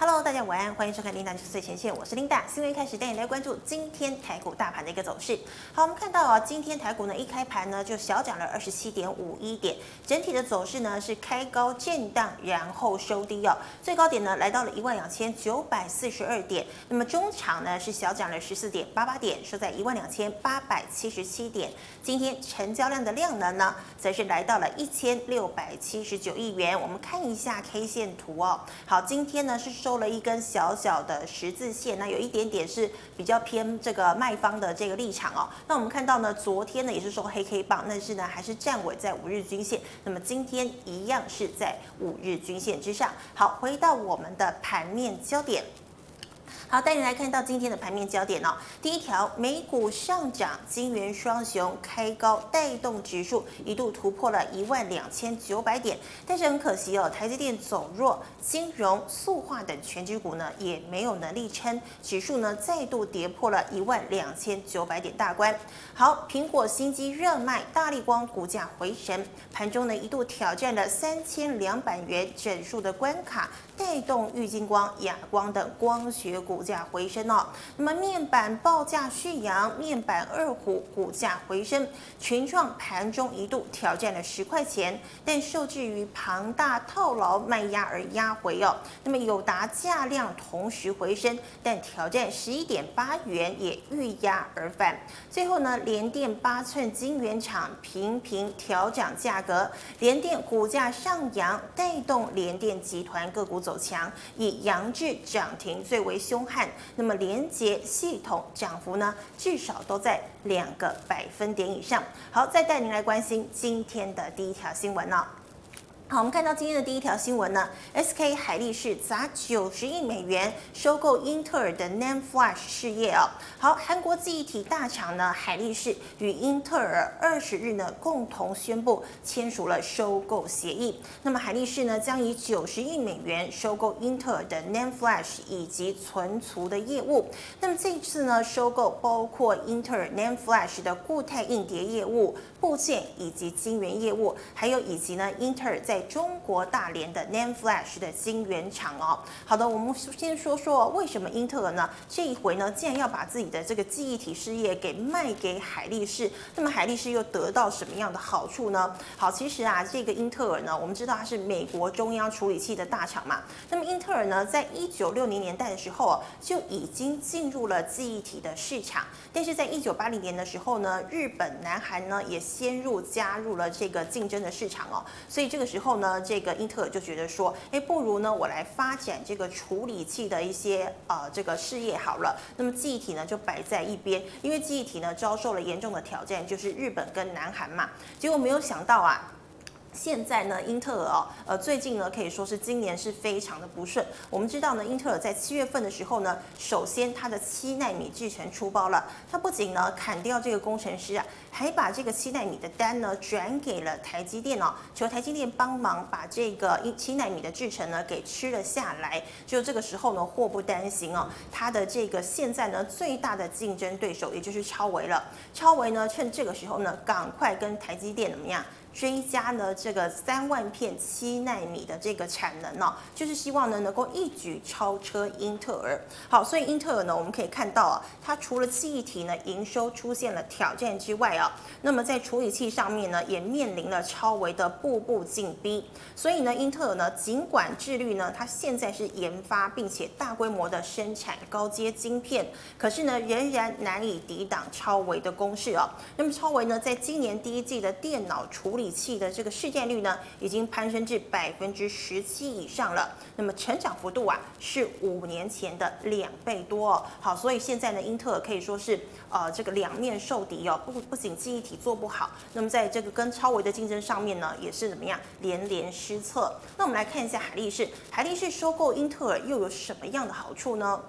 Hello，大家晚安，欢迎收看《琳达是最前线》，我是琳达。新闻开始带你来关注今天台股大盘的一个走势。好，我们看到啊，今天台股呢一开盘呢就小涨了二十七点五一点，整体的走势呢是开高震荡，然后收低哦。最高点呢来到了一万两千九百四十二点，那么中场呢是小涨了十四点八八点，收在一万两千八百七十七点。今天成交量的量能呢，则是来到了一千六百七十九亿元。我们看一下 K 线图哦。好，今天呢是收。收了一根小小的十字线，那有一点点是比较偏这个卖方的这个立场哦。那我们看到呢，昨天呢也是收黑 K 棒，但是呢还是站稳在五日均线。那么今天一样是在五日均线之上。好，回到我们的盘面焦点。好，带你来看到今天的盘面焦点哦。第一条，美股上涨，金元双雄开高，带动指数一度突破了一万两千九百点。但是很可惜哦，台积电走弱，金融、塑化等权值股呢也没有能力撑，指数呢再度跌破了一万两千九百点大关。好，苹果新机热卖，大力光股价回神，盘中呢一度挑战了三千两百元整数的关卡，带动玉晶光、亚光等光学股。股价回升哦，那么面板报价续扬，面板二虎股价回升，群创盘中一度挑战了十块钱，但受制于庞大套牢卖压而压回哦。那么友达价量同时回升，但挑战十一点八元也遇压而返。最后呢，联电八寸晶圆厂频频调涨价格，联电股价上扬，带动联电集团个股走走强，以扬智涨停最为凶悍。那么连接系统涨幅呢，至少都在两个百分点以上。好，再带您来关心今天的第一条新闻呢。好，我们看到今天的第一条新闻呢，SK 海力士砸九十亿美元收购英特尔的 NAND Flash 事业哦。好，韩国记忆体大厂呢，海力士与英特尔二十日呢共同宣布签署了收购协议。那么海力士呢将以九十亿美元收购英特尔的 NAND Flash 以及存储的业务。那么这次呢收购包括英特尔 NAND Flash 的固态硬碟业务、部件以及晶圆业务，还有以及呢英特尔在中国大连的 NAND Flash 的晶圆厂哦，好的，我们先说说为什么英特尔呢？这一回呢，竟然要把自己的这个记忆体事业给卖给海力士，那么海力士又得到什么样的好处呢？好，其实啊，这个英特尔呢，我们知道它是美国中央处理器的大厂嘛，那么英特尔呢，在一九六零年代的时候就已经进入了记忆体的市场，但是在一九八零年的时候呢，日本、南韩呢也先入加入了这个竞争的市场哦，所以这个时候。呢，这个英特尔就觉得说，哎，不如呢，我来发展这个处理器的一些呃这个事业好了。那么记忆体呢就摆在一边，因为记忆体呢遭受了严重的挑战，就是日本跟南韩嘛。结果没有想到啊。现在呢，英特尔哦，呃，最近呢可以说是今年是非常的不顺。我们知道呢，英特尔在七月份的时候呢，首先它的七纳米制程出包了，它不仅呢砍掉这个工程师啊，还把这个七纳米的单呢转给了台积电哦，求台积电帮忙把这个一七纳米的制程呢给吃了下来。就这个时候呢，祸不单行哦，它的这个现在呢最大的竞争对手也就是超维了，超维呢趁这个时候呢，赶快跟台积电怎么样？追加呢这个三万片七纳米的这个产能哦，就是希望呢能够一举超车英特尔。好，所以英特尔呢我们可以看到啊，它除了记忆体呢营收出现了挑战之外啊，那么在处理器上面呢也面临了超微的步步紧逼。所以呢，英特尔呢尽管致力呢它现在是研发并且大规模的生产高阶晶片，可是呢仍然难以抵挡超微的攻势哦。那么超微呢在今年第一季的电脑处理理器的这个市占率呢，已经攀升至百分之十七以上了。那么成长幅度啊，是五年前的两倍多哦。好，所以现在呢，英特尔可以说是呃这个两面受敌哦。不不仅记忆体做不好，那么在这个跟超维的竞争上面呢，也是怎么样连连失策。那我们来看一下海力士，海力士收购英特尔又有什么样的好处呢？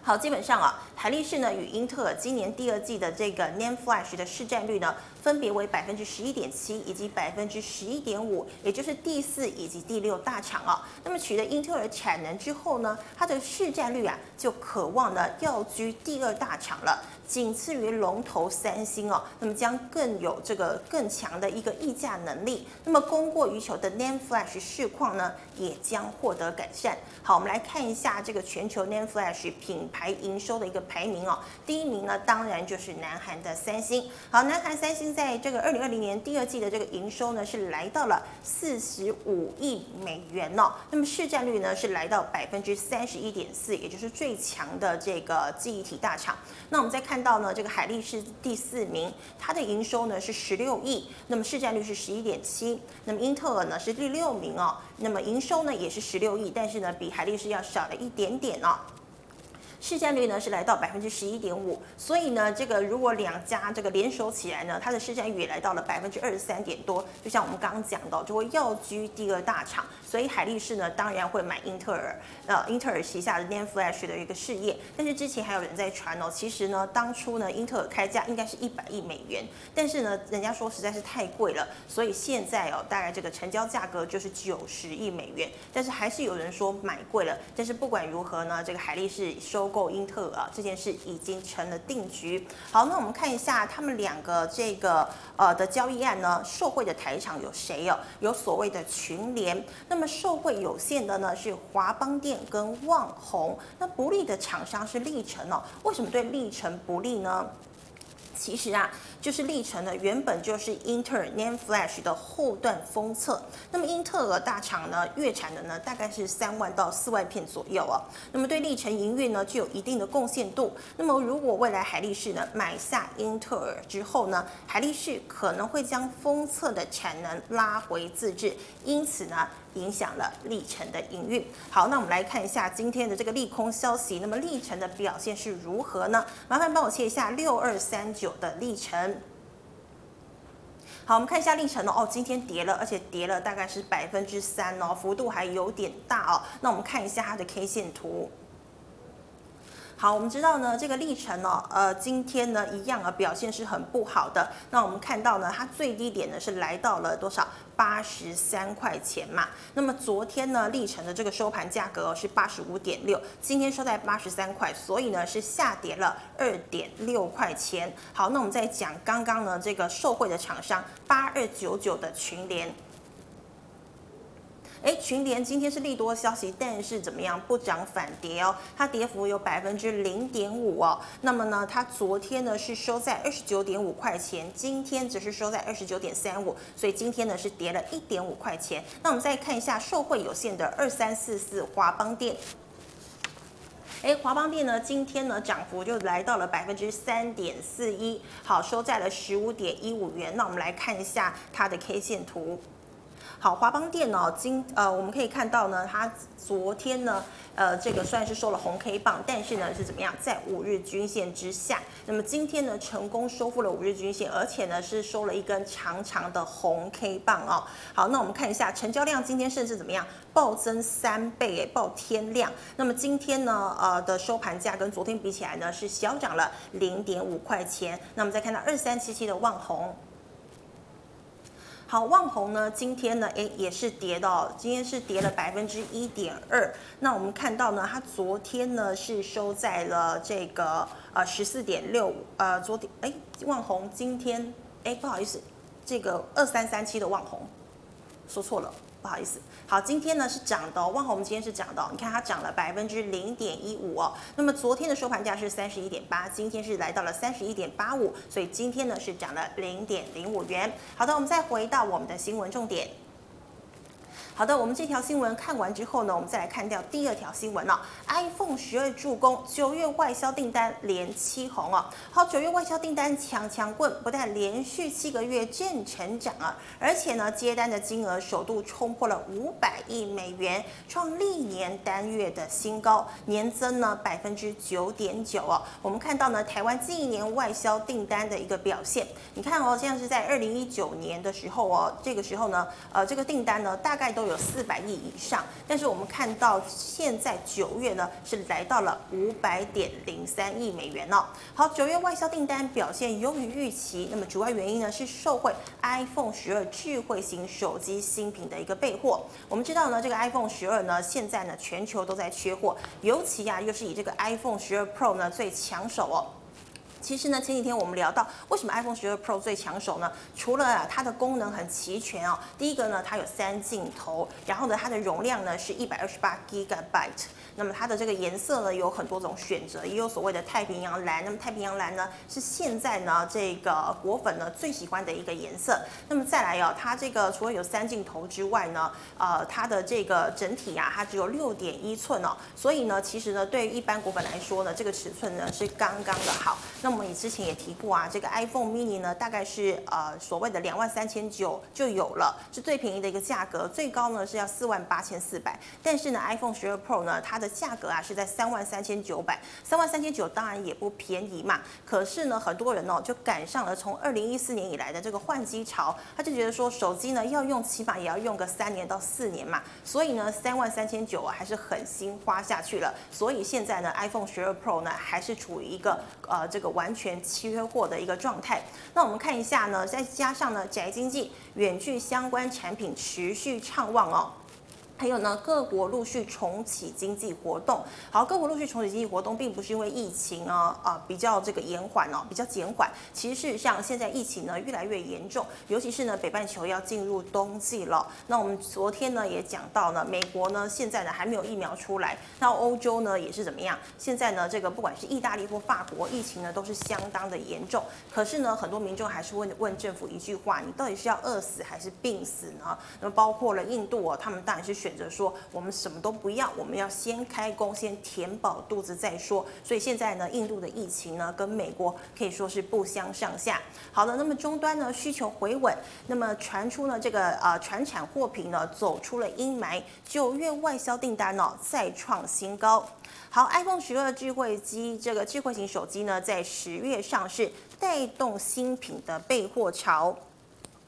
好，基本上啊，海力士呢与英特尔今年第二季的这个 NAND Flash 的市占率呢，分别为百分之十一点七以及百分之十一点五，也就是第四以及第六大厂啊。那么取得英特尔产能之后呢，它的市占率啊就渴望呢要居第二大厂了，仅次于龙头三星哦。那么将更有这个更强的一个溢价能力。那么供过于求的 NAND Flash 市况呢，也将获得改善。好，我们来看一下这个全球 NAND Flash 品牌。营收的一个排名哦，第一名呢，当然就是南韩的三星。好，南韩三星在这个二零二零年第二季的这个营收呢，是来到了四十五亿美元哦。那么市占率呢，是来到百分之三十一点四，也就是最强的这个记忆体大厂。那我们再看到呢，这个海力士第四名，它的营收呢是十六亿，那么市占率是十一点七。那么英特尔呢是第六名哦，那么营收呢也是十六亿，但是呢比海力士要少了一点点哦。市占率呢是来到百分之十一点五，所以呢，这个如果两家这个联手起来呢，它的市占率也来到了百分之二十三点多。就像我们刚刚讲到，就会跃居第二大厂，所以海力士呢当然会买英特尔，呃，英特尔旗下的 NAND Flash 的一个事业。但是之前还有人在传哦，其实呢，当初呢，英特尔开价应该是一百亿美元，但是呢，人家说实在是太贵了，所以现在哦，大概这个成交价格就是九十亿美元。但是还是有人说买贵了。但是不管如何呢，这个海力士收。购英特尔这件事已经成了定局。好，那我们看一下他们两个这个呃的交易案呢，受贿的台场有谁哦？有所谓的群联，那么受贿有限的呢是华邦电跟旺宏，那不利的厂商是力成哦。为什么对力成不利呢？其实啊，就是力成呢，原本就是英特尔 NAND Flash 的后段封测。那么英特尔大厂呢，月产的呢大概是三万到四万片左右哦。那么对力成营运呢，具有一定的贡献度。那么如果未来海力士呢买下英特尔之后呢，海力士可能会将封测的产能拉回自制，因此呢。影响了历程的营运。好，那我们来看一下今天的这个利空消息。那么历程的表现是如何呢？麻烦帮我切一下六二三九的历程。好，我们看一下力成哦，今天跌了，而且跌了大概是百分之三哦，幅度还有点大哦。那我们看一下它的 K 线图。好，我们知道呢，这个历程呢，呃，今天呢一样啊，表现是很不好的。那我们看到呢，它最低点呢是来到了多少？八十三块钱嘛。那么昨天呢，历程的这个收盘价格是八十五点六，今天收在八十三块，所以呢是下跌了二点六块钱。好，那我们再讲刚刚呢这个受惠的厂商八二九九的群联。哎，群联今天是利多消息，但是怎么样不涨反跌哦？它跌幅有百分之零点五哦。那么呢，它昨天呢是收在二十九点五块钱，今天只是收在二十九点三五，所以今天呢是跌了一点五块钱。那我们再看一下受惠有限的二三四四华邦电。哎，华邦电呢今天呢涨幅就来到了百分之三点四一，好，收在了十五点一五元。那我们来看一下它的 K 线图。好，华邦电呢，今呃，我们可以看到呢，它昨天呢，呃，这个算是收了红 K 棒，但是呢是怎么样，在五日均线之下。那么今天呢，成功收复了五日均线，而且呢是收了一根长长的红 K 棒哦。好，那我们看一下成交量，今天甚至怎么样，暴增三倍，诶，爆天量。那么今天呢，呃的收盘价跟昨天比起来呢，是小涨了零点五块钱。那我们再看到二三七七的旺宏。好，旺宏呢，今天呢，哎，也是跌的，今天是跌了百分之一点二。那我们看到呢，它昨天呢是收在了这个呃十四点六五，呃，昨天哎，旺宏今天哎，不好意思，这个二三三七的旺宏说错了。不好意思，好，今天呢是涨的哦，旺宏今天是涨的，你看它涨了百分之零点一五哦。那么昨天的收盘价是三十一点八，今天是来到了三十一点八五，所以今天呢是涨了零点零五元。好的，我们再回到我们的新闻重点。好的，我们这条新闻看完之后呢，我们再来看掉第二条新闻了。iPhone 十二助攻九月外销订单连七红哦。好，九月外销订单强强棍，不但连续七个月正成长啊，而且呢接单的金额首度冲破了五百亿美元，创历年单月的新高，年增呢百分之九点九哦。我们看到呢台湾近一年外销订单的一个表现，你看哦，现在是在二零一九年的时候哦，这个时候呢，呃，这个订单呢大概都。有四百亿以上，但是我们看到现在九月呢是来到了五百点零三亿美元哦。好，九月外销订单表现优于预期，那么主要原因呢是受惠 iPhone 十二智慧型手机新品的一个备货。我们知道呢，这个 iPhone 十二呢现在呢全球都在缺货，尤其啊又是以这个 iPhone 十二 Pro 呢最抢手哦。其实呢，前几天我们聊到为什么 iPhone 12 Pro 最抢手呢？除了啊它的功能很齐全哦，第一个呢它有三镜头，然后呢它的容量呢是一百二十八 Gigabyte。那么它的这个颜色呢有很多种选择，也有所谓的太平洋蓝。那么太平洋蓝呢是现在呢这个果粉呢最喜欢的一个颜色。那么再来哦，它这个除了有三镜头之外呢，呃，它的这个整体啊它只有六点一寸哦，所以呢其实呢对于一般果粉来说呢，这个尺寸呢是刚刚的好。么我们之前也提过啊，这个 iPhone mini 呢大概是呃所谓的两万三千九就有了，是最便宜的一个价格，最高呢是要四万八千四百。但是呢 iPhone 12 Pro 呢它的价格啊是在三万三千九百，三万三千九当然也不便宜嘛。可是呢，很多人哦就赶上了从二零一四年以来的这个换机潮，他就觉得说手机呢要用起码也要用个三年到四年嘛。所以呢，三万三千九啊还是狠心花下去了。所以现在呢，iPhone 十二 Pro 呢还是处于一个呃这个完全缺货的一个状态。那我们看一下呢，再加上呢宅经济、远距相关产品持续畅旺哦。还有呢，各国陆续重启经济活动。好，各国陆续重启经济活动，并不是因为疫情啊啊、比较这个延缓哦，比较减缓。其实事实上，现在疫情呢越来越严重，尤其是呢北半球要进入冬季了。那我们昨天呢也讲到呢，美国呢现在呢还没有疫苗出来，那欧洲呢也是怎么样？现在呢这个不管是意大利或法国，疫情呢都是相当的严重。可是呢，很多民众还是问问政府一句话：你到底是要饿死还是病死呢？那么包括了印度哦，他们当然是选。选择说我们什么都不要，我们要先开工，先填饱肚子再说。所以现在呢，印度的疫情呢，跟美国可以说是不相上下。好了，那么终端呢需求回稳，那么传出呢这个呃传产货品呢走出了阴霾，九月外销订单呢再创新高。好，iPhone 十二智慧机这个智慧型手机呢在十月上市，带动新品的备货潮。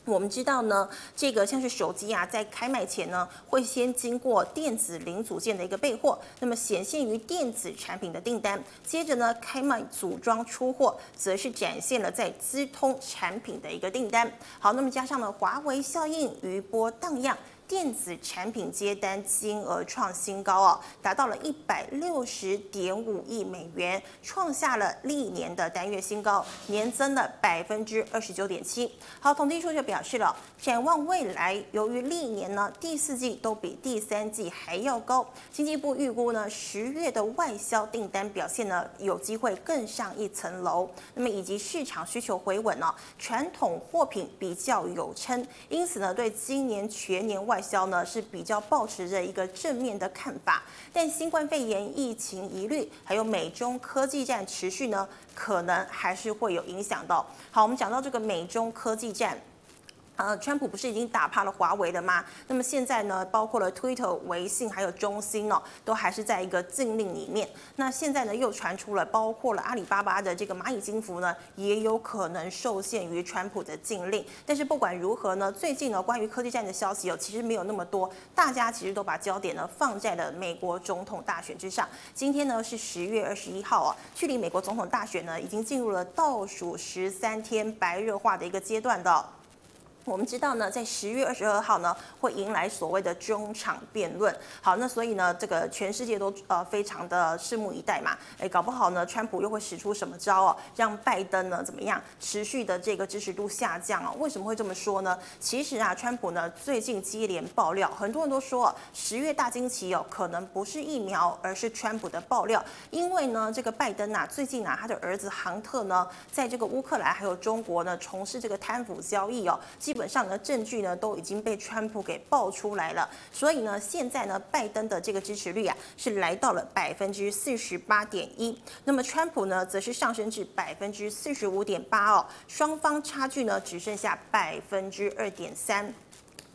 我们知道呢，这个像是手机啊，在开卖前呢，会先经过电子零组件的一个备货，那么显现于电子产品的订单，接着呢，开卖组装出货，则是展现了在资通产品的一个订单。好，那么加上了华为效应，余波荡漾。电子产品接单金额创新高哦，达到了一百六十点五亿美元，创下了历年的单月新高，年增了百分之二十九点七。好，统计数据表示了，展望未来，由于历年呢第四季都比第三季还要高，经济部预估呢十月的外销订单表现呢有机会更上一层楼。那么以及市场需求回稳呢，传统货品比较有撑，因此呢对今年全年外销呢是比较保持着一个正面的看法，但新冠肺炎疫情疑虑，还有美中科技战持续呢，可能还是会有影响到。好，我们讲到这个美中科技战。呃，川普不是已经打趴了华为了吗？那么现在呢，包括了 Twitter、微信还有中兴哦，都还是在一个禁令里面。那现在呢，又传出了包括了阿里巴巴的这个蚂蚁金服呢，也有可能受限于川普的禁令。但是不管如何呢，最近呢，关于科技战的消息哦，其实没有那么多，大家其实都把焦点呢放在了美国总统大选之上。今天呢是十月二十一号哦，距离美国总统大选呢已经进入了倒数十三天白热化的一个阶段的。我们知道呢，在十月二十二号呢，会迎来所谓的中场辩论。好，那所以呢，这个全世界都呃非常的拭目以待嘛。哎，搞不好呢，川普又会使出什么招哦，让拜登呢怎么样持续的这个支持度下降啊？为什么会这么说呢？其实啊，川普呢最近接连爆料，很多人都说十月大惊奇哦，可能不是疫苗，而是川普的爆料。因为呢，这个拜登啊，最近啊，他的儿子杭特呢，在这个乌克兰还有中国呢，从事这个贪腐交易哦，基本。本上呢，证据呢都已经被川普给爆出来了，所以呢，现在呢，拜登的这个支持率啊是来到了百分之四十八点一，那么川普呢则是上升至百分之四十五点八哦，双方差距呢只剩下百分之二点三，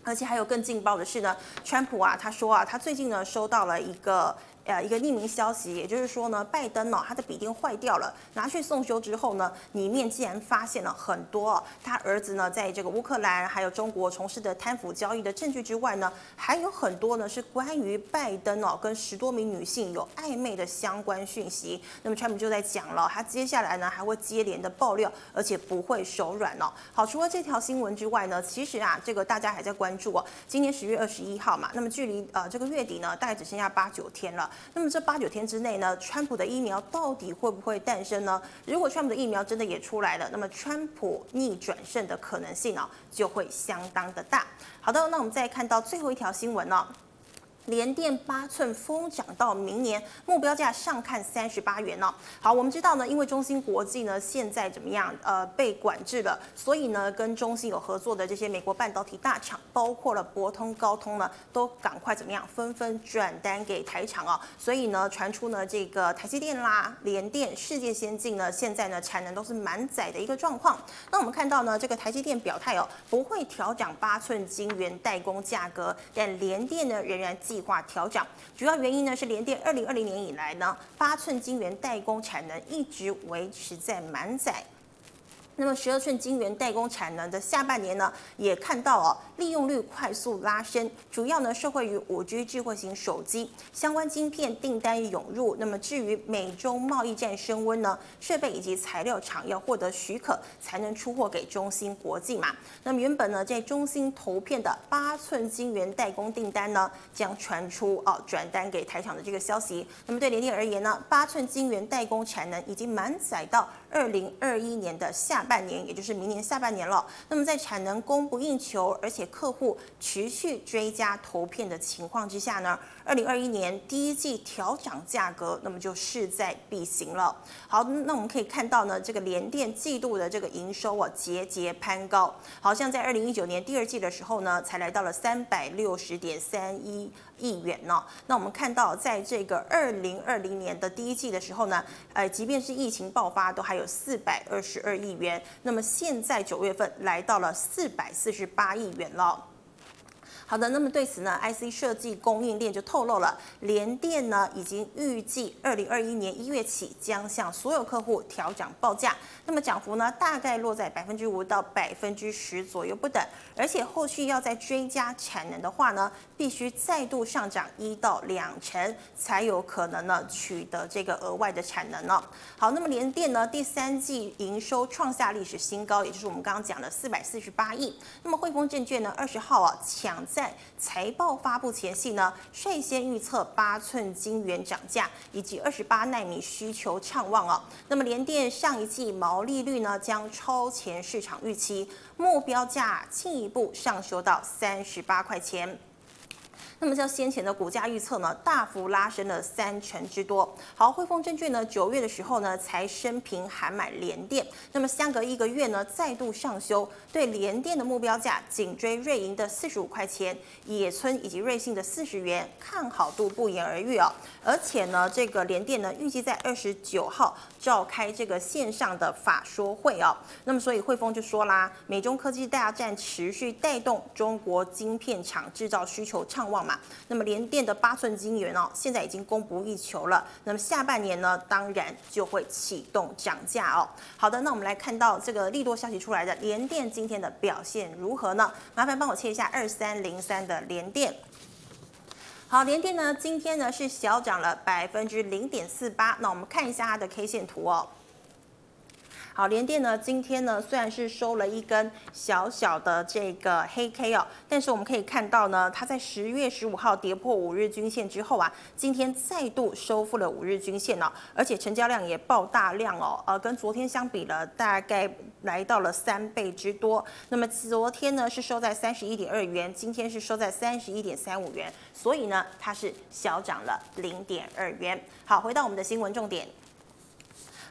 而且还有更劲爆的是呢，川普啊他说啊，他最近呢收到了一个。呃一个匿名消息，也就是说呢，拜登呢、哦、他的笔电坏掉了，拿去送修之后呢，里面竟然发现了很多、哦、他儿子呢在这个乌克兰还有中国从事的贪腐交易的证据之外呢，还有很多呢是关于拜登哦跟十多名女性有暧昧的相关讯息。那么川普就在讲了，他接下来呢还会接连的爆料，而且不会手软哦。好，除了这条新闻之外呢，其实啊这个大家还在关注哦，今年十月二十一号嘛，那么距离呃这个月底呢大概只剩下八九天了。那么这八九天之内呢，川普的疫苗到底会不会诞生呢？如果川普的疫苗真的也出来了，那么川普逆转胜的可能性啊就会相当的大。好的，那我们再看到最后一条新闻呢。联电八寸疯涨到明年目标价上看三十八元哦。好，我们知道呢，因为中芯国际呢现在怎么样？呃，被管制了，所以呢，跟中芯有合作的这些美国半导体大厂，包括了博通、高通呢，都赶快怎么样？纷纷转单给台厂哦。所以呢，传出呢，这个台积电啦、联电、世界先进呢，现在呢产能都是满载的一个状况。那我们看到呢，这个台积电表态哦，不会调涨八寸晶圆代工价格，但联电呢仍然继计划调涨，主要原因呢是联电二零二零年以来呢，八寸晶圆代工产能一直维持在满载。那么十二寸晶圆代工产能的下半年呢，也看到哦，利用率快速拉升，主要呢受惠于五 G 智慧型手机相关晶片订单涌入。那么至于美中贸易战升温呢，设备以及材料厂要获得许可才能出货给中芯国际嘛。那么原本呢在中芯投片的八寸晶圆代工订单呢，将传出哦转单给台厂的这个消息。那么对联电而言呢，八寸晶圆代工产能已经满载到二零二一年的下半年，也就是明年下半年了。那么在产能供不应求，而且客户持续追加投片的情况之下呢，二零二一年第一季调涨价格，那么就势在必行了。好，那我们可以看到呢，这个联电季度的这个营收啊节节攀高，好像在二零一九年第二季的时候呢，才来到了三百六十点三一亿元呢。那我们看到，在这个二零二零年的第一季的时候呢，呃，即便是疫情爆发，都还有四百二十二亿元。那么现在九月份来到了四百四十八亿元了。好的，那么对此呢，IC 设计供应链就透露了，联电呢已经预计二零二一年一月起将向所有客户调涨报价，那么涨幅呢大概落在百分之五到百分之十左右不等，而且后续要再追加产能的话呢，必须再度上涨一到两成，才有可能呢取得这个额外的产能呢。好，那么联电呢第三季营收创下历史新高，也就是我们刚刚讲的四百四十八亿。那么汇丰证券呢二十号啊抢。在财报发布前夕呢，率先预测八寸晶圆涨价，以及二十八纳米需求畅旺哦。那么联电上一季毛利率呢将超前市场预期，目标价进一步上修到三十八块钱。那么，较先前的股价预测呢，大幅拉升了三成之多。好，汇丰证券呢，九月的时候呢，才升平还买联电。那么相隔一个月呢，再度上修，对联电的目标价紧追瑞银的四十五块钱，野村以及瑞信的四十元，看好度不言而喻哦。而且呢，这个联电呢，预计在二十九号召开这个线上的法说会哦。那么，所以汇丰就说啦，美中科技大战持续带动中国晶片厂制造需求畅旺嘛。那么联电的八寸晶圆哦，现在已经供不应求了。那么下半年呢，当然就会启动涨价哦。好的，那我们来看到这个利多消息出来的联电今天的表现如何呢？麻烦帮我切一下二三零三的联电。好，联电呢今天呢是小涨了百分之零点四八。那我们看一下它的 K 线图哦。好，联电呢，今天呢虽然是收了一根小小的这个黑 K 哦，但是我们可以看到呢，它在十月十五号跌破五日均线之后啊，今天再度收复了五日均线哦，而且成交量也爆大量哦，呃，跟昨天相比了，大概来到了三倍之多。那么昨天呢是收在三十一点二元，今天是收在三十一点三五元，所以呢它是小涨了零点二元。好，回到我们的新闻重点。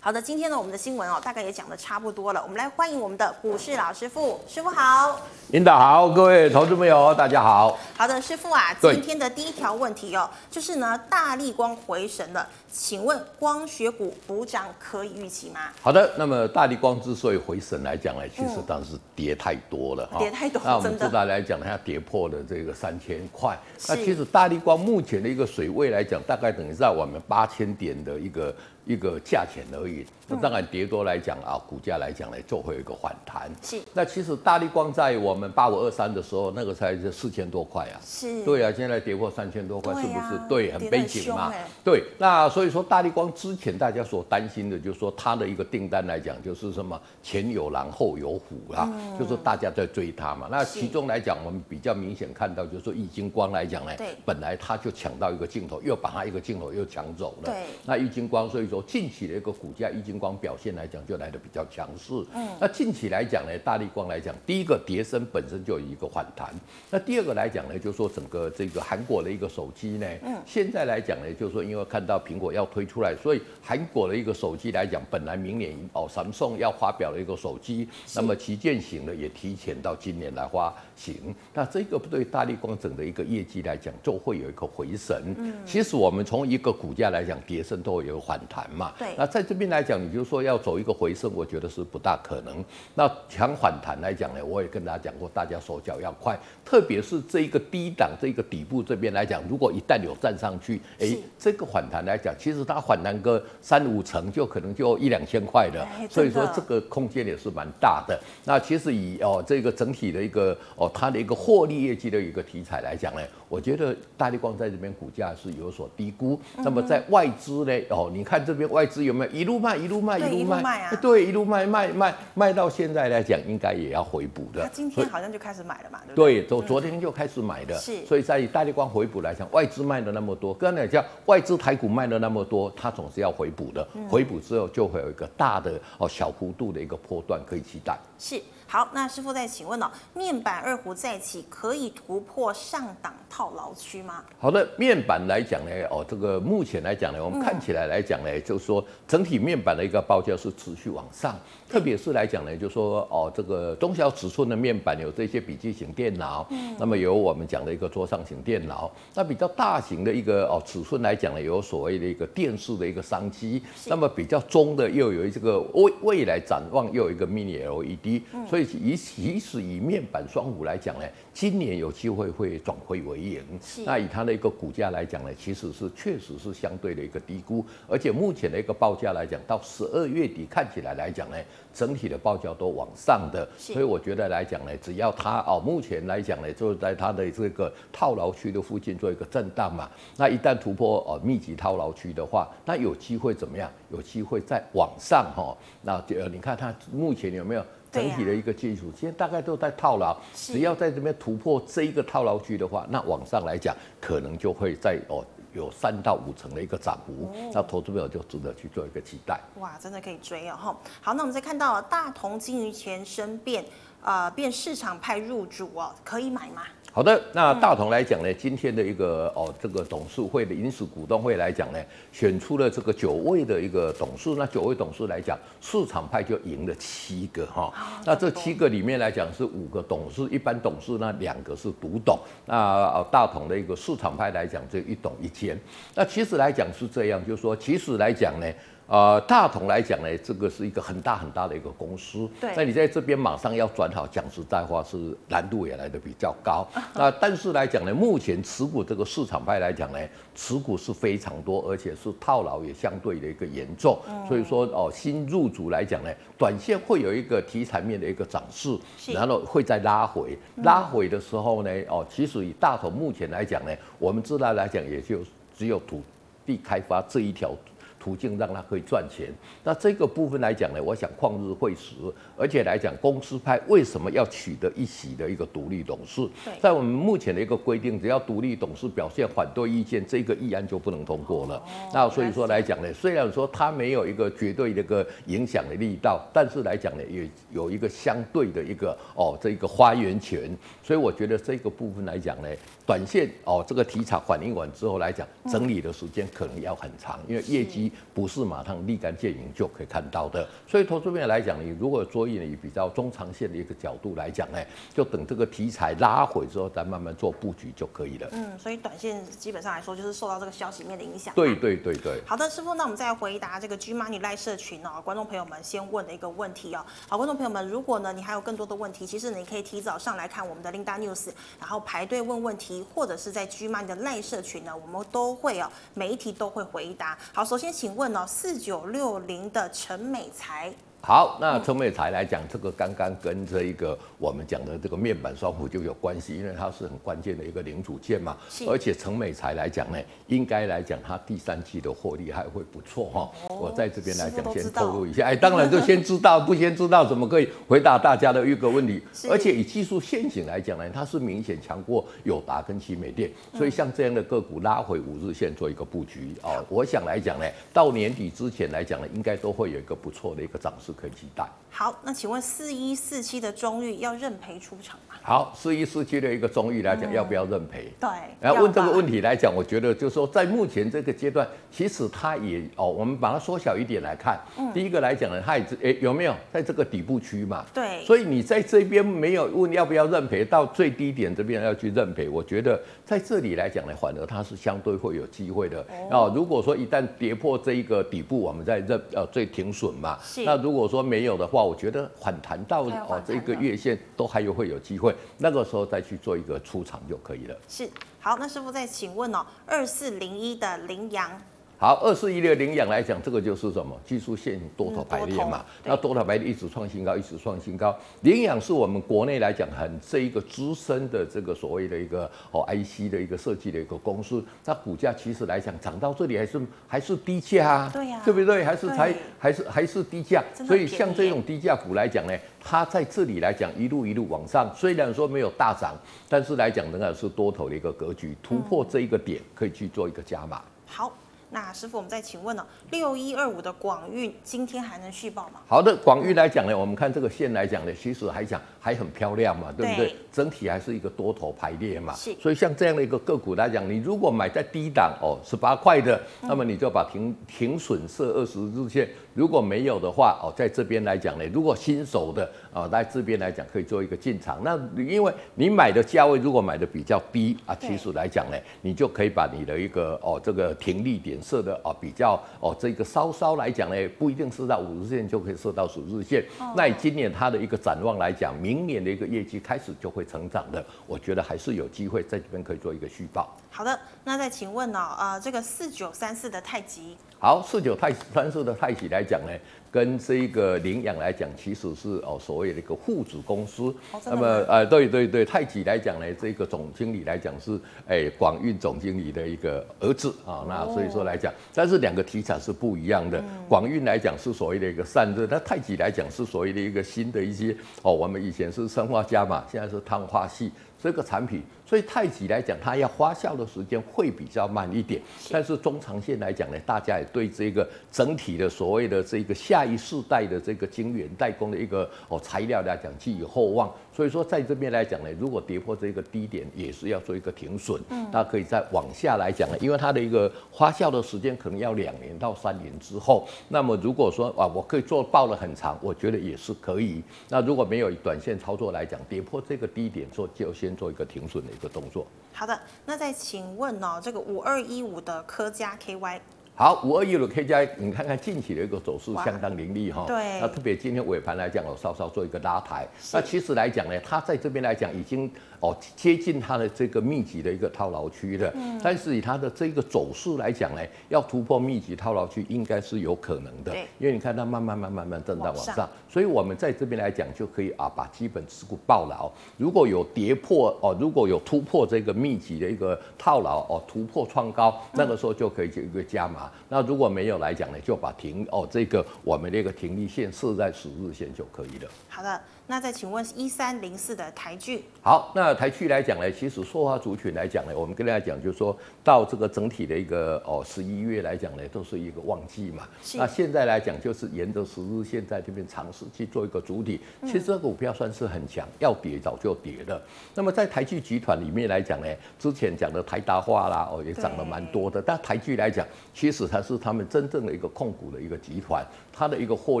好的，今天呢，我们的新闻哦，大概也讲的差不多了。我们来欢迎我们的股市老师傅，师傅好。领导好，各位投资朋友大家好。好的，师傅啊，今天的第一条问题哦，就是呢，大立光回神了，请问光学股补涨可以预期吗？好的，那么大立光之所以回神来讲呢，其实当时跌太多了哈、嗯，跌太多，那我们知道来讲，它跌破了这个三千块。那其实大立光目前的一个水位来讲，大概等于在我们八千点的一个。一个价钱而已，那当然跌多来讲啊，股价来讲呢，就会有一个反弹。是，那其实大力光在我们八五二三的时候，那个才是四千多块啊。是，对啊，现在跌破三千多块，是不是？对，很悲情嘛。欸、对，那所以说大力光之前大家所担心的，就是说它的一个订单来讲，就是什么前有狼后有虎啊，嗯、就是大家在追它嘛。那其中来讲，我们比较明显看到，就是说易晶光来讲呢，对，本来它就抢到一个镜头，又把它一个镜头又抢走了。对，那易晶光，所以说。近期的一个股价，玉晶光表现来讲就来的比较强势。嗯，那近期来讲呢，大力光来讲，第一个跌升本身就有一个反弹。那第二个来讲呢，就是说整个这个韩国的一个手机呢，嗯，现在来讲呢，就是说因为看到苹果要推出来，所以韩国的一个手机来讲，本来明年哦，Samsung 要发表的一个手机，那么旗舰型的也提前到今年来发行。那这个对大力光整的一个业绩来讲，就会有一个回神。嗯，其实我们从一个股价来讲，跌升都会有反弹嘛。对，那在这边来讲，你就说要走一个回升，我觉得是不大可能。那强反弹来讲呢，我也跟大家讲过，大家手脚要快，特别是这一个低档这个底部这边来讲，如果一旦有站上去，哎，这个反弹来讲，其实它反弹个三五成，就可能就一两千块的，所以说这个空间也是蛮大的。那其实以哦这个整体的一个哦它的一个获利业绩的一个题材来讲呢，我觉得大力光在这边股价是有所低估。那么在外资呢，哦你看这边外资有没有一路卖一路卖一路卖啊？对，一路卖卖卖卖到现在来讲，应该也要回补的。他今天好像就开始买了嘛，对不对？对，昨昨天就开始买的。是，所以在大力光回补来讲，外资卖了那么多，刚才讲外资台股卖了那么多，它总是要回补的。回补之后就会有一个大的哦小幅度的一个波段可以期待。是。好，那师傅再请问哦，面板二胡再起可以突破上档套牢区吗？好的，面板来讲呢，哦，这个目前来讲呢，我们看起来来讲呢，嗯、就是说整体面板的一个报价是持续往上，特别是来讲呢，就是说哦，这个中小尺寸的面板有这些笔记型电脑，嗯，那么有我们讲的一个桌上型电脑，那比较大型的一个哦尺寸来讲呢，有所谓的一个电视的一个商机，那么比较中的又有这个未未来展望又有一个 mini LED，嗯，所以。以即使以面板双虎来讲呢，今年有机会会转亏为盈。那以它的一个股价来讲呢，其实是确实是相对的一个低估，而且目前的一个报价来讲，到十二月底看起来来讲呢，整体的报价都往上的。所以我觉得来讲呢，只要它哦，目前来讲呢，就是在它的这个套牢区的附近做一个震荡嘛。那一旦突破哦密集套牢区的话，那有机会怎么样？有机会再往上哈。那呃，你看它目前有没有？整体的一个技术，现在大概都在套牢，只要在这边突破这一个套牢区的话，那往上来讲，可能就会在哦有三到五成的一个涨幅，那投资朋友就值得去做一个期待。哇，真的可以追哦！好，那我们再看到大同金鱼前身变，呃，变市场派入主哦，可以买吗？好的，那大同来讲呢，今天的一个哦，这个董事会的临时股东会来讲呢，选出了这个九位的一个董事，那九位董事来讲，市场派就赢了七个哈。那这七个里面来讲是五个董事，一般董事那两个是独董。那大同的一个市场派来讲，就一董一监。那其实来讲是这样，就是说，其实来讲呢。呃，大同来讲呢，这个是一个很大很大的一个公司。对。那你在这边马上要转好，讲实在话是难度也来的比较高。那但是来讲呢，目前持股这个市场派来讲呢，持股是非常多，而且是套牢也相对的一个严重。所以说哦，新入主来讲呢，短线会有一个题材面的一个涨势，然后会再拉回。拉回的时候呢，哦，其实以大同目前来讲呢，我们知道来讲也就只有土地开发这一条。途径让他可以赚钱，那这个部分来讲呢，我想旷日会时，而且来讲公司派为什么要取得一席的一个独立董事？在我们目前的一个规定，只要独立董事表现反对意见，这个议案就不能通过了。那所以说来讲呢，虽然说它没有一个绝对的一个影响的力道，但是来讲呢，也有一个相对的一个哦这个发言权。所以我觉得这个部分来讲呢，短线哦这个题材反应完之后来讲，整理的时间可能要很长，因为业绩。不是马上立竿见影就可以看到的。所以投资面来讲，你如果所以你比较中长线的一个角度来讲呢，就等这个题材拉回之后再慢慢做布局就可以了。嗯，所以短线基本上来说就是受到这个消息面的影响。对对对对。好的，师傅，那我们再回答这个 G Money 赖社群哦，观众朋友们先问的一个问题哦。好，观众朋友们，如果呢你还有更多的问题，其实你可以提早上来看我们的 Linda News，然后排队问问题，或者是在 G Money 的赖社群呢，我们都会哦每一题都会回答。好，首先请问哦，四九六零的陈美财。好，那陈美才来讲，这个刚刚跟这一个我们讲的这个面板双虎就有关系，因为它是很关键的一个零组件嘛。而且陈美才来讲呢，应该来讲它第三季的获利还会不错哈。我在这边来讲，先透露一下。哎，当然就先知道，不先知道怎么可以回答大家的一个问题？而且以技术陷阱来讲呢，它是明显强过友达跟奇美电，所以像这样的个股拉回五日线做一个布局哦。我想来讲呢，到年底之前来讲呢，应该都会有一个不错的一个涨势。可以期待。好，那请问四一四七的中裕要认赔出场吗？好，四一四七的一个中裕来讲，要不要认赔？对。然后问这个问题来讲，我觉得就是说，在目前这个阶段，其实它也哦，我们把它缩小一点来看。嗯。第一个来讲呢，它也是诶有没有在这个底部区嘛？对。所以你在这边没有问要不要认赔，到最低点这边要去认赔，我觉得在这里来讲呢，反而它是相对会有机会的。哦。如果说一旦跌破这一个底部，我们再认呃最停损嘛。是。那如果说没有的话，我觉得反弹到哦这个月线都还有会有机会，那个时候再去做一个出场就可以了。是，好，那师傅再请问哦，二四零一的凌阳。好，二四一六领养来讲，这个就是什么技术线多头排列嘛？那多头排列一直创新高，一直创新高。领养是我们国内来讲很这一个资深的这个所谓的一个哦 IC 的一个设计的一个公司，那股价其实来讲涨到这里还是还是低价啊，对呀，对不对？还是才还是还是低价，所以像这种低价股来讲呢，它在这里来讲一路一路往上，虽然说没有大涨，但是来讲仍然是多头的一个格局，突破这一个点可以去做一个加码。好。那师傅，我们再请问呢、六一二五的广运今天还能续报吗？好的，广运来讲呢，我们看这个线来讲呢，其实还讲还很漂亮嘛，对不对？对整体还是一个多头排列嘛。是。所以像这样的一个个股来讲，你如果买在低档哦，十八块的，那么你就把停停损设二十日线。如果没有的话哦，在这边来讲呢，如果新手的啊，在这边来讲可以做一个进场。那因为你买的价位如果买的比较低啊，其实来讲呢，你就可以把你的一个哦这个停利点设的哦比较哦这个稍稍来讲呢，不一定是到五日线就可以设到十日线。那以今年它的一个展望来讲，明年的一个业绩开始就会成长的，我觉得还是有机会在这边可以做一个续报。好的，那再请问呢、哦？呃，这个四九三四的太极。好，四九太三四的太极来讲呢，跟这个领养来讲，其实是哦所谓的一个父子公司。哦、那么呃，对对对，太极来讲呢，这个总经理来讲是哎广运总经理的一个儿子啊、哦。那所以说来讲，但是两个题材是不一样的。广、嗯、运来讲是所谓的一个散热，那太极来讲是所谓的一个新的一些哦，我们以前是生化镓嘛，现在是碳化系这个产品。所以太极来讲，它要发酵的时间会比较慢一点，但是中长线来讲呢，大家也对这个整体的所谓的这个下一世代的这个晶圆代工的一个哦材料来讲寄予厚望。所以说在这边来讲呢，如果跌破这个低点，也是要做一个停损。嗯，那可以再往下来讲呢，因为它的一个发酵的时间可能要两年到三年之后。那么如果说啊，我可以做爆了很长，我觉得也是可以。那如果没有短线操作来讲，跌破这个低点做就先做一个停损的。一个动作。好的，那再请问哦，这个五二一五的科嘉 KY。好，五二一五的 KY，你看看近期的一个走势相当凌厉哈。对。那特别今天尾盘来讲，我稍稍做一个拉抬。那其实来讲呢，它在这边来讲已经。哦，接近它的这个密集的一个套牢区的，嗯，但是以它的这个走势来讲呢，要突破密集套牢区应该是有可能的，因为你看它慢慢慢慢慢震荡往上，所以我们在这边来讲就可以啊，把基本持股抱牢，如果有跌破哦，如果有突破这个密集的一个套牢哦，突破创高，那个时候就可以有一个加码，嗯，那如果没有来讲呢，就把停哦这个我们那个停利线设在十日线就可以了。好的。那再请问一三零四的台剧，好，那台剧来讲呢，其实塑化族群来讲呢，我们跟大家讲，就是说到这个整体的一个哦十一月来讲呢，都是一个旺季嘛。那现在来讲，就是沿着十日线在这边尝试去做一个主体。其实这个股票算是很强，要跌早就跌了。那么在台剧集团里面来讲呢，之前讲的台达化啦，哦也涨了蛮多的。但台剧来讲，其实它是他们真正的一个控股的一个集团，它的一个获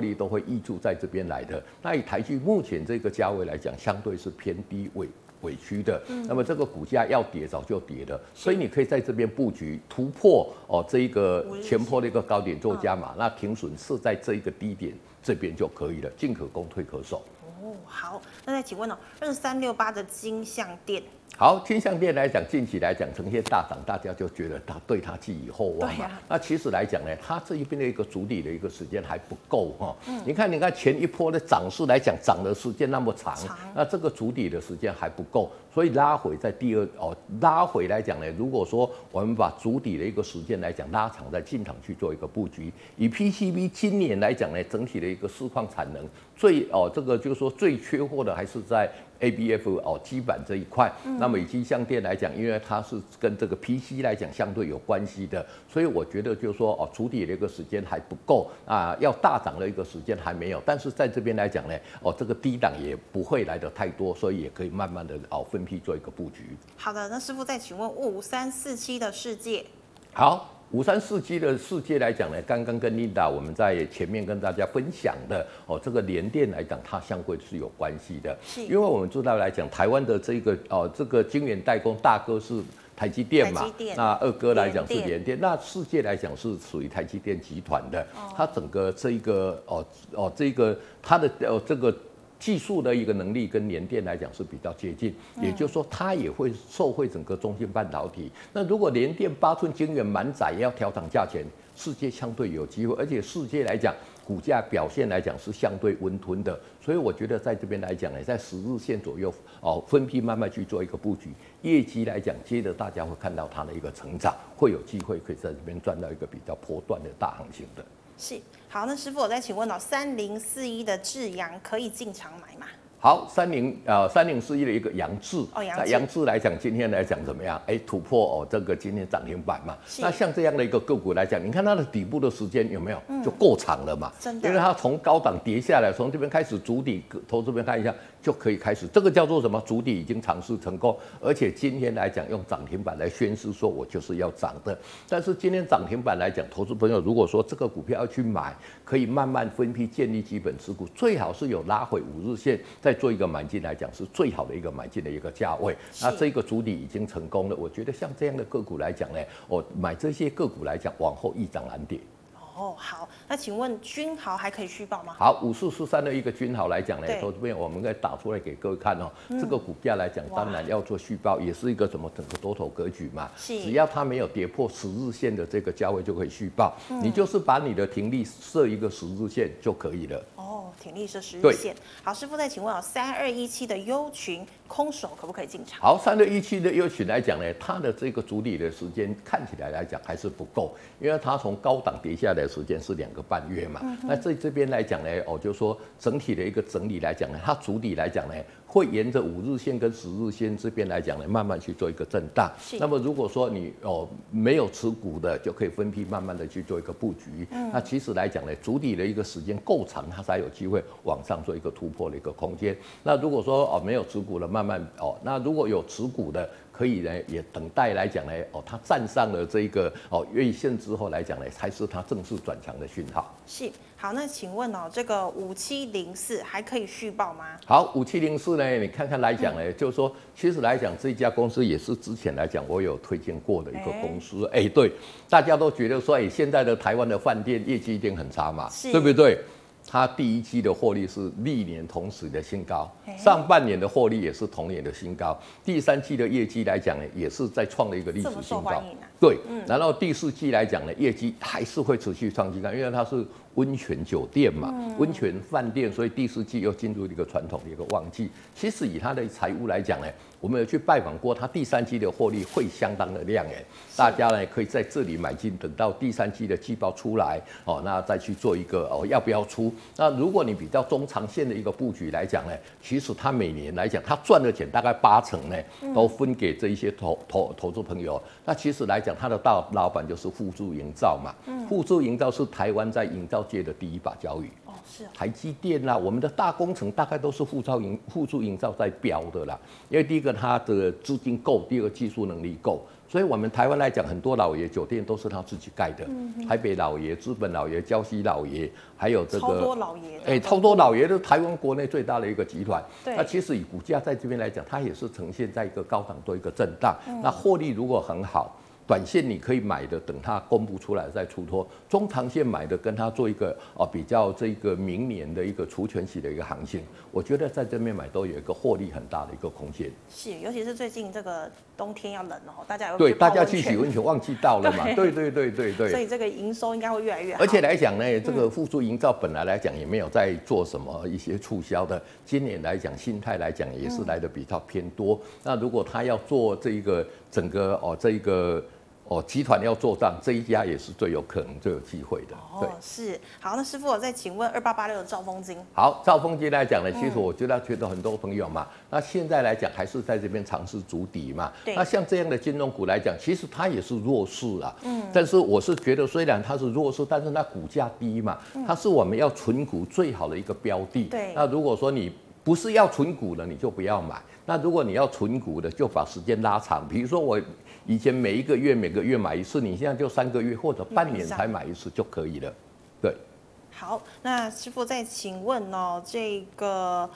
利都会依注在这边来的。那以台剧目前这个价位来讲，相对是偏低位。委屈的，那么这个股价要跌早就跌了，所以你可以在这边布局突破哦，这一个前坡的一个高点做加码，那停损是在这一个低点这边就可以了，进可攻退可守。哦，好，那再请问哦，二三六八的金像电。好，金像电来讲，近期来讲呈现大涨，大家就觉得它对它寄予厚望嘛。啊、那其实来讲呢，它这一边的一个筑底的一个时间还不够哈。嗯。你看，你看前一波的涨势来讲，涨的时间那么长，长那这个主底的时间还不够，所以拉回在第二哦，拉回来讲呢，如果说我们把主底的一个时间来讲拉长，再进场去做一个布局。以 PCB 今年来讲呢，整体的一个市况产能最哦，这个就是说最缺货的还是在。ABF 哦，基板这一块，那么以金相电来讲，因为它是跟这个 PC 来讲相对有关系的，所以我觉得就是说哦，筑底的一个时间还不够啊，要大涨的一个时间还没有。但是在这边来讲呢，哦，这个低档也不会来的太多，所以也可以慢慢的哦分批做一个布局。好的，那师傅再请问五三四七的世界。好。五三四七的世界来讲呢，刚刚跟 Linda 我们在前面跟大家分享的哦，这个联电来讲，它相对是有关系的，是。因为我们知道来讲，台湾的这个哦，这个晶圆代工大哥是台积电嘛，电。那二哥来讲是联电，电。那世界来讲是属于台积电集团的，哦、它整个这一个哦哦这个它的哦这个。技术的一个能力跟联电来讲是比较接近，也就是说它也会受惠整个中芯半导体。那如果联电八寸晶圆满载要调涨价钱，世界相对有机会，而且世界来讲股价表现来讲是相对温吞的，所以我觉得在这边来讲呢，在十日线左右哦，分批慢慢去做一个布局，业绩来讲，接着大家会看到它的一个成长，会有机会可以在这边赚到一个比较波段的大行情的。是，好，那师傅，我再请问哦，三零四一的智阳可以进场买吗？好，三零呃三零四一的一个阳智哦，那扬智来讲，今天来讲怎么样？哎、欸，突破哦，这个今天涨停板嘛。那像这样的一个个股来讲，你看它的底部的时间有没有？就够长了嘛。真的。因为它从高档跌下来，从这边开始筑底，投资这边看一下就可以开始。这个叫做什么？主底已经尝试成功，而且今天来讲用涨停板来宣示说我就是要涨的。但是今天涨停板来讲，投资朋友如果说这个股票要去买，可以慢慢分批建立基本持股，最好是有拉回五日线再。做一个买进来讲是最好的一个买进的一个价位，那这个主底已经成功了。我觉得像这样的个股来讲呢，我买这些个股来讲，往后一涨难跌。哦，好，那请问君豪还可以续报吗？好，五四四三的一个君豪来讲呢，投资朋友我们可以打出来给各位看哦。嗯、这个股价来讲，当然要做续报，也是一个什么整个多头格局嘛。是只要它没有跌破十日线的这个价位就可以续报，嗯、你就是把你的停利设一个十日线就可以了。哦停利设十日线。好，师傅再请问啊，三二一七的优群空手可不可以进场？好，三六一七的优曲来讲呢，它的这个主底的时间看起来来讲还是不够，因为它从高档跌下来的时间是两个半月嘛。嗯、那这这边来讲呢，哦，就是说整体的一个整理来讲呢，它主底来讲呢。会沿着五日线跟十日线这边来讲呢，慢慢去做一个震荡。是那么如果说你哦没有持股的，就可以分批慢慢的去做一个布局。嗯。那其实来讲呢，主底的一个时间够长，它才有机会往上做一个突破的一个空间。那如果说哦没有持股的，慢慢哦，那如果有持股的。可以呢，也等待来讲呢，哦，它站上了这一个哦月线之后来讲呢，才是它正式转强的讯号。是，好，那请问哦，这个五七零四还可以续报吗？好，五七零四呢，你看看来讲呢，嗯、就是说，其实来讲这一家公司也是之前来讲我有推荐过的一个公司。哎、欸欸，对，大家都觉得说，哎、欸，现在的台湾的饭店业绩一定很差嘛，是对不对？它第一季的获利是历年同时的新高，上半年的获利也是同年的新高，第三季的业绩来讲呢，也是在创了一个历史新高。对，嗯然后第四季来讲呢，业绩还是会持续创新高，因为它是温泉酒店嘛，温泉饭店，所以第四季又进入一个传统的一个旺季。其实以它的财务来讲呢。我们有去拜访过，它第三季的获利会相当的亮眼，大家呢可以在这里买进，等到第三季的季报出来哦，那再去做一个哦要不要出？那如果你比较中长线的一个布局来讲呢，其实它每年来讲，它赚的钱大概八成呢都分给这一些投投投资朋友。那其实来讲讲，他的大老板就是富助营造嘛。嗯。富助营造是台湾在营造界的第一把交椅。哦，是。台积电啦，我们的大工程大概都是富造营富助营造在标的啦。因为第一个它的资金够，第二个技术能力够。所以，我们台湾来讲，很多老爷酒店都是他自己盖的。嗯、台北老爷、资本老爷、礁溪老爷，还有这个超多老爷。哎、欸，超多老爷都是台湾国内最大的一个集团。对。那其实以股价在这边来讲，它也是呈现在一个高档多一个震荡。嗯、那获利如果很好。短线你可以买的，等它公布出来再出脱；中长线买的，跟它做一个哦比较这个明年的一个除权息的一个行情，我觉得在这边买都有一个获利很大的一个空间。是，尤其是最近这个冬天要冷了，大家有对大家去洗温泉忘记到了嘛？对对对对对。所以这个营收应该会越来越好。而且来讲呢，这个富助营造本来来讲也没有在做什么一些促销的，今年来讲心态来讲也是来的比较偏多。那如果他要做这一个整个哦这一个。哦，集团要做账，这一家也是最有可能、最有机会的。对，是。好，那师傅，我再请问二八八六的兆丰金。好，兆丰金来讲呢，其实我觉得觉得很多朋友嘛，那现在来讲还是在这边尝试筑底嘛。对。那像这样的金融股来讲，其实它也是弱势啊。嗯。但是我是觉得，虽然它是弱势，但是它股价低嘛，它是我们要存股最好的一个标的。对。那如果说你不是要存股的，你就不要买。那如果你要存股的，就把时间拉长。比如说我。以前每一个月每个月买一次，你现在就三个月或者半年才买一次就可以了。对。好，那师傅再请问哦，这个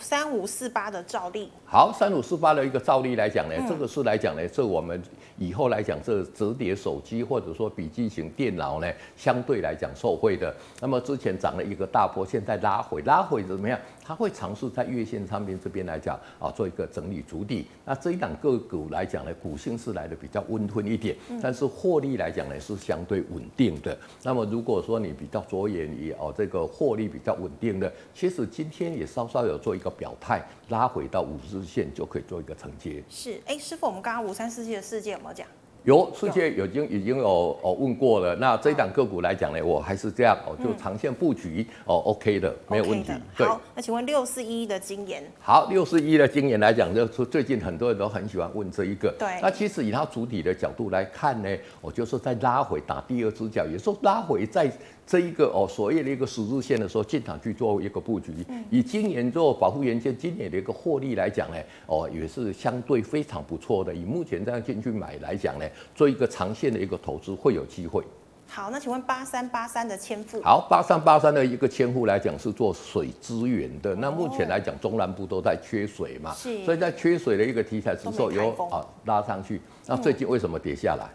三五四八的照例。好，三五四八的一个照例来讲呢，嗯、这个是来讲呢，这我们以后来讲，这折叠手机或者说笔记型电脑呢，相对来讲受惠的。那么之前涨了一个大波，现在拉回，拉回怎么样？它会尝试在月线上面这边来讲啊，做一个整理筑底。那这一档个股来讲呢，股性是来的比较温吞一点，但是获利来讲呢是相对稳定的。那么如果说你比较着眼于哦这个获利比较稳定的，其实今天也稍稍有做一个表态，拉回到五日线就可以做一个承接。是，哎，师傅，我们刚刚五三四七的世界有没有讲？有世界已经已经有哦问过了，那这一档个股来讲呢，我还是这样哦，就长线布局哦，OK 的，没有问题。对，好，那请问六四一的金研？好，六四一的金研来讲，就是最近很多人都很喜欢问这一个。对。那其实以它主体的角度来看呢，我就是在拉回打第二只脚，也说拉回在。这一个哦，所谓的一个十字线的时候进场去做一个布局，以今年做保护元件，今年的一个获利来讲呢，哦也是相对非常不错的。以目前这样进去买来讲呢，做一个长线的一个投资会有机会。好，那请问八三八三的千富？好，八三八三的一个千富来讲是做水资源的，那目前来讲中南部都在缺水嘛，所以在缺水的一个题材之后有啊拉上去，那最近为什么跌下来？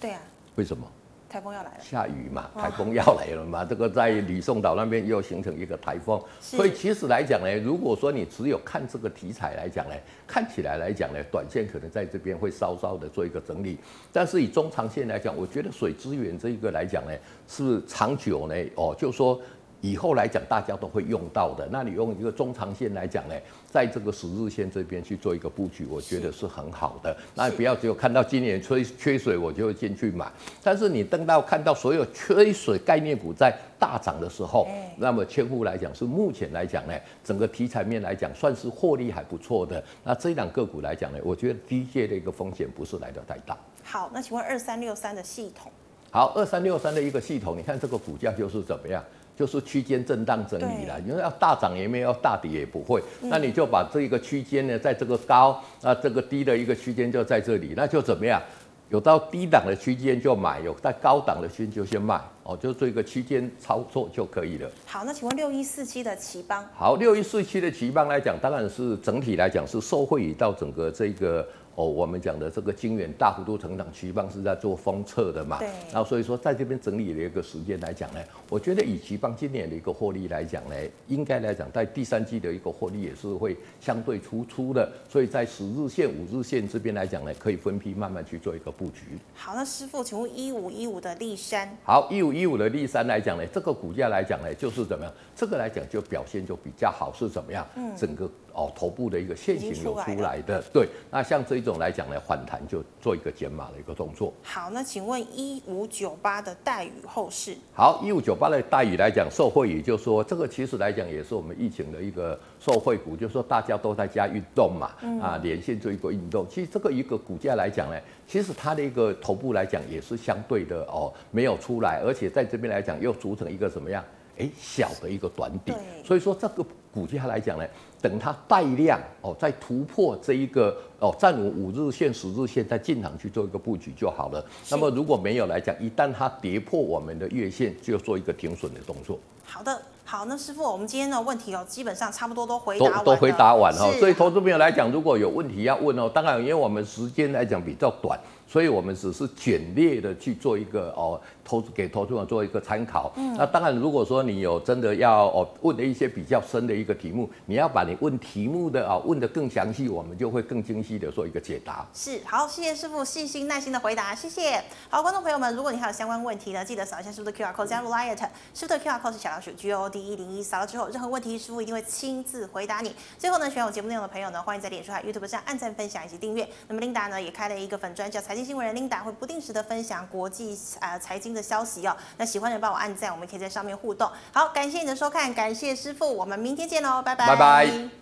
对啊，为什么？台风要来了，下雨嘛，台风要来了嘛，这个在吕宋岛那边又形成一个台风，所以其实来讲呢，如果说你只有看这个题材来讲呢，看起来来讲呢，短线可能在这边会稍稍的做一个整理，但是以中长线来讲，我觉得水资源这一个来讲呢，是长久呢，哦，就说。以后来讲，大家都会用到的。那你用一个中长线来讲呢，在这个十日线这边去做一个布局，我觉得是很好的。那不要只有看到今年缺缺水，我就会进去买。但是你等到看到所有缺水概念股在大涨的时候，那么千户来讲是目前来讲呢，整个题材面来讲算是获利还不错的。那这一档个股来讲呢，我觉得低阶的一个风险不是来得太大。好，那请问二三六三的系统？好，二三六三的一个系统，你看这个股价就是怎么样？就是区间震荡整理了，因为要大涨也没有，要大跌也不会，那你就把这个区间呢，在这个高啊这个低的一个区间就在这里，那就怎么样？有到低档的区间就买，有在高档的区间就先卖，哦，就做一个区间操作就可以了。好，那请问六一四七的旗邦？好，六一四七的旗邦来讲，当然是整体来讲是受惠于到整个这个。哦，我们讲的这个晶圆大幅度成长，期邦是在做封测的嘛？对。然后所以说，在这边整理的一个时间来讲呢，我觉得以頎邦今年的一个获利来讲呢，应该来讲在第三季的一个获利也是会相对突出的。所以在十日线、五日线这边来讲呢，可以分批慢慢去做一个布局。好，那师傅，请问一五一五的立山？好，一五一五的立山来讲呢，这个股价来讲呢，就是怎么样？这个来讲就表现就比较好，是怎么样？嗯。整个哦头部的一个线型有出来的，对，那像这一种来讲呢，反弹就做一个减码的一个动作。好，那请问一五九八的待遇后市？好，一五九八的待遇来讲，受惠也就是说这个其实来讲也是我们疫情的一个受惠股，就是说大家都在家运动嘛，嗯、啊连线做一个运动，其实这个一个股价来讲呢，其实它的一个头部来讲也是相对的哦，没有出来，而且在这边来讲又组成一个什么样？哎，小的一个短底，所以说这个股价来讲呢，等它带量哦，再突破这一个哦站稳五日线、十日线，再进场去做一个布局就好了。那么如果没有来讲，一旦它跌破我们的月线，就做一个停损的动作。好的，好，那师傅，我们今天的问题哦，基本上差不多都回答完了，都都回答完哦。所以投资朋友来讲，如果有问题要问哦，当然因为我们时间来讲比较短。所以我们只是简略的去做一个哦，投给投资者做一个参考。嗯，那当然，如果说你有真的要哦问的一些比较深的一个题目，你要把你问题目的啊问的更详细，我们就会更精细的做一个解答。是，好，谢谢师傅细心耐心的回答，谢谢。好，观众朋友们，如果你还有相关问题呢，记得扫一下师傅的 QR code 加入 LINE，师傅的 QR code 是小老鼠 G O D 一零一，扫了之后任何问题师傅一定会亲自回答你。最后呢，喜欢我节目内容的朋友呢，欢迎在脸书和 YouTube 上按赞、分享以及订阅。那么 Linda 呢也开了一个粉专叫财经新闻人 Linda 会。不定时的分享国际呃财经的消息哦，那喜欢的帮我按赞，我们可以在上面互动。好，感谢你的收看，感谢师傅，我们明天见喽，拜拜。